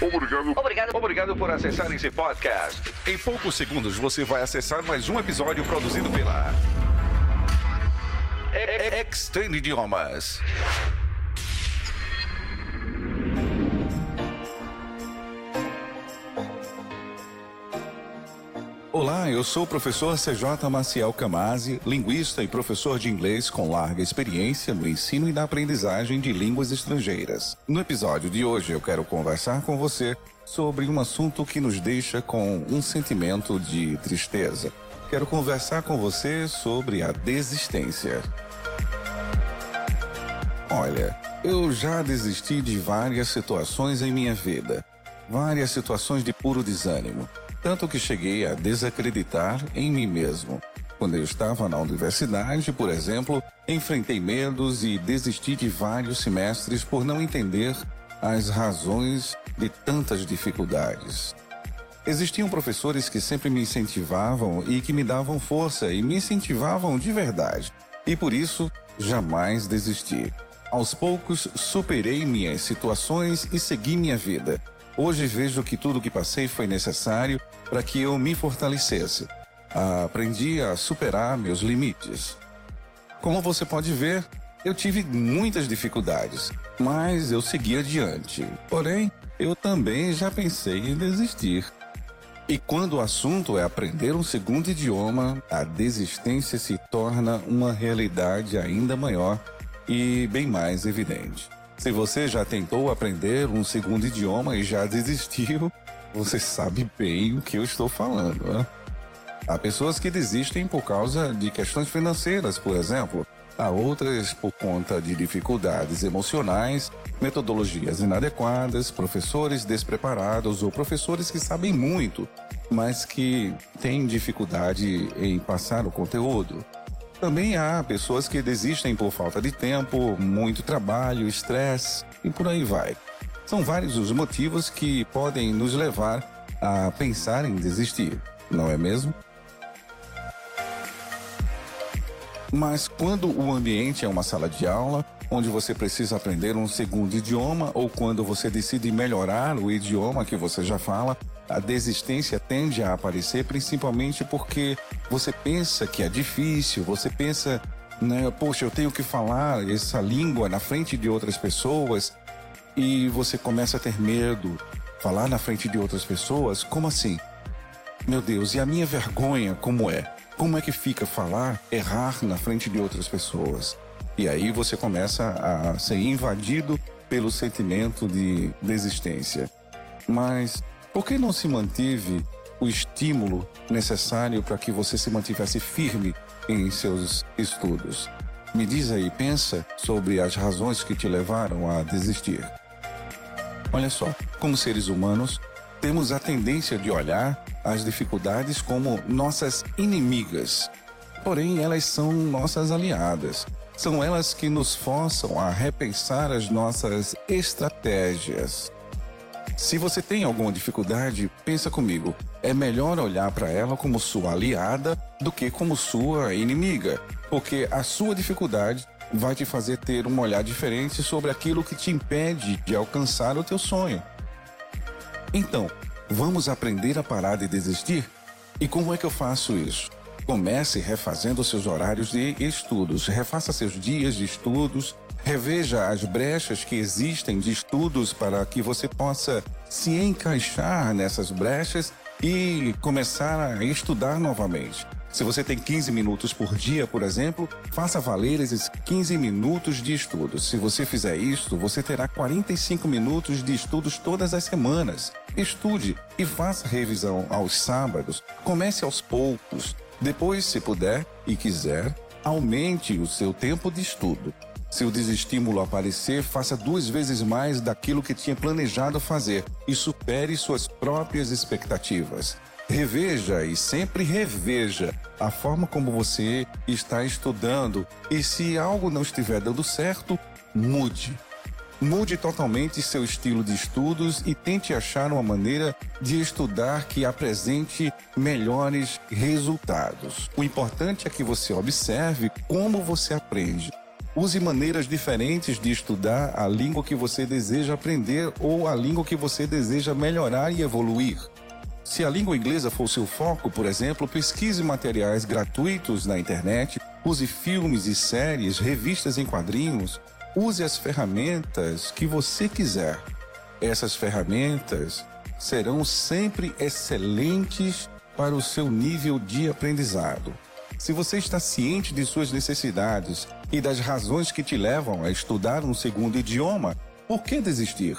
Obrigado. Obrigado. Obrigado por acessar esse podcast. Em poucos segundos você vai acessar mais um episódio produzido pela Extend Idiomas. Olá, eu sou o professor CJ Maciel Camazzi, linguista e professor de inglês com larga experiência no ensino e na aprendizagem de línguas estrangeiras. No episódio de hoje eu quero conversar com você sobre um assunto que nos deixa com um sentimento de tristeza. Quero conversar com você sobre a desistência. Olha, eu já desisti de várias situações em minha vida, várias situações de puro desânimo tanto que cheguei a desacreditar em mim mesmo. Quando eu estava na universidade, por exemplo, enfrentei medos e desisti de vários semestres por não entender as razões de tantas dificuldades. Existiam professores que sempre me incentivavam e que me davam força e me incentivavam de verdade. E por isso, jamais desisti. Aos poucos, superei minhas situações e segui minha vida. Hoje vejo que tudo o que passei foi necessário para que eu me fortalecesse. Aprendi a superar meus limites. Como você pode ver, eu tive muitas dificuldades, mas eu segui adiante. Porém, eu também já pensei em desistir. E quando o assunto é aprender um segundo idioma, a desistência se torna uma realidade ainda maior e bem mais evidente. Se você já tentou aprender um segundo idioma e já desistiu, você sabe bem o que eu estou falando. Né? Há pessoas que desistem por causa de questões financeiras, por exemplo. Há outras por conta de dificuldades emocionais, metodologias inadequadas, professores despreparados ou professores que sabem muito, mas que têm dificuldade em passar o conteúdo. Também há pessoas que desistem por falta de tempo, muito trabalho, estresse e por aí vai. São vários os motivos que podem nos levar a pensar em desistir, não é mesmo? Mas quando o ambiente é uma sala de aula, onde você precisa aprender um segundo idioma, ou quando você decide melhorar o idioma que você já fala, a desistência tende a aparecer principalmente porque você pensa que é difícil, você pensa, né, poxa, eu tenho que falar essa língua na frente de outras pessoas, e você começa a ter medo, falar na frente de outras pessoas, como assim? Meu Deus, e a minha vergonha como é? Como é que fica falar, errar na frente de outras pessoas? E aí você começa a ser invadido pelo sentimento de desistência. Mas por que não se manteve o estímulo necessário para que você se mantivesse firme em seus estudos? Me diz aí, pensa sobre as razões que te levaram a desistir. Olha só, como seres humanos, temos a tendência de olhar as dificuldades como nossas inimigas. Porém, elas são nossas aliadas. São elas que nos forçam a repensar as nossas estratégias. Se você tem alguma dificuldade, pensa comigo. É melhor olhar para ela como sua aliada do que como sua inimiga, porque a sua dificuldade vai te fazer ter um olhar diferente sobre aquilo que te impede de alcançar o teu sonho. Então, vamos aprender a parar de desistir? E como é que eu faço isso? Comece refazendo seus horários de estudos, refaça seus dias de estudos, reveja as brechas que existem de estudos para que você possa se encaixar nessas brechas e começar a estudar novamente. Se você tem 15 minutos por dia, por exemplo, faça valer esses 15 minutos de estudo. Se você fizer isto, você terá 45 minutos de estudos todas as semanas. Estude e faça revisão aos sábados. Comece aos poucos. Depois, se puder e quiser, aumente o seu tempo de estudo. Se o desestímulo aparecer, faça duas vezes mais daquilo que tinha planejado fazer e supere suas próprias expectativas. Reveja e sempre reveja a forma como você está estudando e se algo não estiver dando certo, mude. Mude totalmente seu estilo de estudos e tente achar uma maneira de estudar que apresente melhores resultados. O importante é que você observe como você aprende. Use maneiras diferentes de estudar a língua que você deseja aprender ou a língua que você deseja melhorar e evoluir. Se a língua inglesa for seu foco, por exemplo, pesquise materiais gratuitos na internet, use filmes e séries, revistas em quadrinhos, use as ferramentas que você quiser. Essas ferramentas serão sempre excelentes para o seu nível de aprendizado. Se você está ciente de suas necessidades e das razões que te levam a estudar um segundo idioma, por que desistir?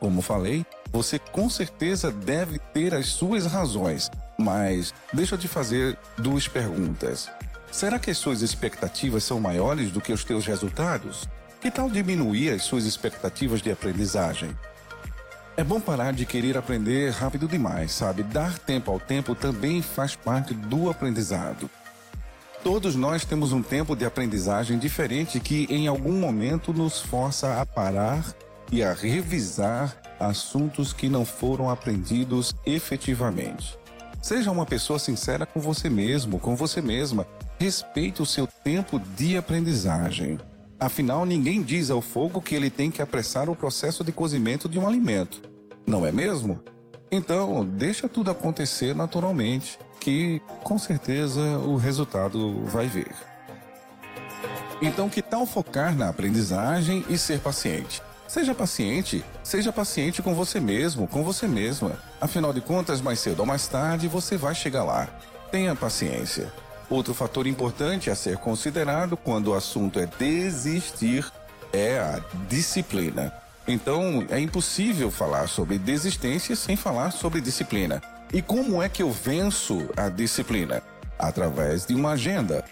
Como falei, você com certeza deve ter as suas razões, mas deixa eu te fazer duas perguntas. Será que as suas expectativas são maiores do que os teus resultados? Que tal diminuir as suas expectativas de aprendizagem? É bom parar de querer aprender rápido demais, sabe? Dar tempo ao tempo também faz parte do aprendizado. Todos nós temos um tempo de aprendizagem diferente que, em algum momento, nos força a parar e a revisar assuntos que não foram aprendidos efetivamente. Seja uma pessoa sincera com você mesmo, com você mesma. Respeite o seu tempo de aprendizagem. Afinal, ninguém diz ao fogo que ele tem que apressar o processo de cozimento de um alimento. Não é mesmo? Então, deixa tudo acontecer naturalmente que com certeza o resultado vai vir. Então, que tal focar na aprendizagem e ser paciente? Seja paciente, seja paciente com você mesmo, com você mesma. Afinal de contas, mais cedo ou mais tarde você vai chegar lá. Tenha paciência. Outro fator importante a ser considerado quando o assunto é desistir é a disciplina. Então, é impossível falar sobre desistência sem falar sobre disciplina. E como é que eu venço a disciplina? Através de uma agenda.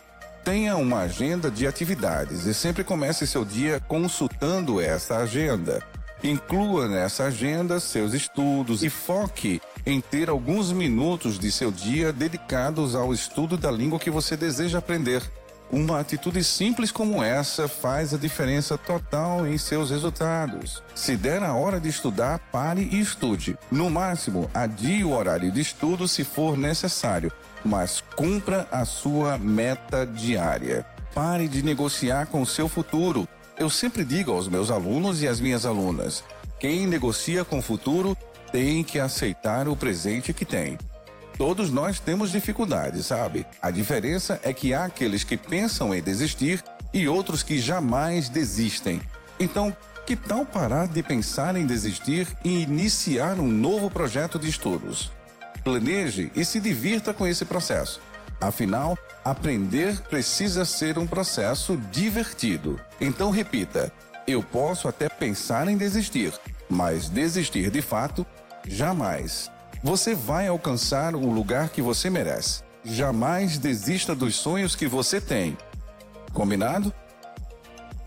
Tenha uma agenda de atividades e sempre comece seu dia consultando essa agenda. Inclua nessa agenda seus estudos e foque em ter alguns minutos de seu dia dedicados ao estudo da língua que você deseja aprender. Uma atitude simples como essa faz a diferença total em seus resultados. Se der a hora de estudar, pare e estude. No máximo, adie o horário de estudo se for necessário, mas cumpra a sua meta diária. Pare de negociar com o seu futuro. Eu sempre digo aos meus alunos e às minhas alunas: quem negocia com o futuro tem que aceitar o presente que tem. Todos nós temos dificuldades, sabe? A diferença é que há aqueles que pensam em desistir e outros que jamais desistem. Então, que tal parar de pensar em desistir e iniciar um novo projeto de estudos? Planeje e se divirta com esse processo. Afinal, aprender precisa ser um processo divertido. Então, repita: eu posso até pensar em desistir, mas desistir de fato, jamais. Você vai alcançar o lugar que você merece. Jamais desista dos sonhos que você tem. Combinado?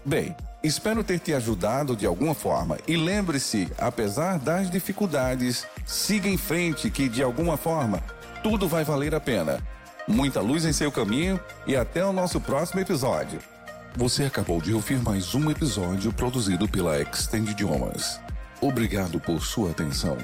Bem, espero ter te ajudado de alguma forma e lembre-se, apesar das dificuldades, siga em frente que de alguma forma tudo vai valer a pena. Muita luz em seu caminho e até o nosso próximo episódio. Você acabou de ouvir mais um episódio produzido pela Extend Idiomas. Obrigado por sua atenção.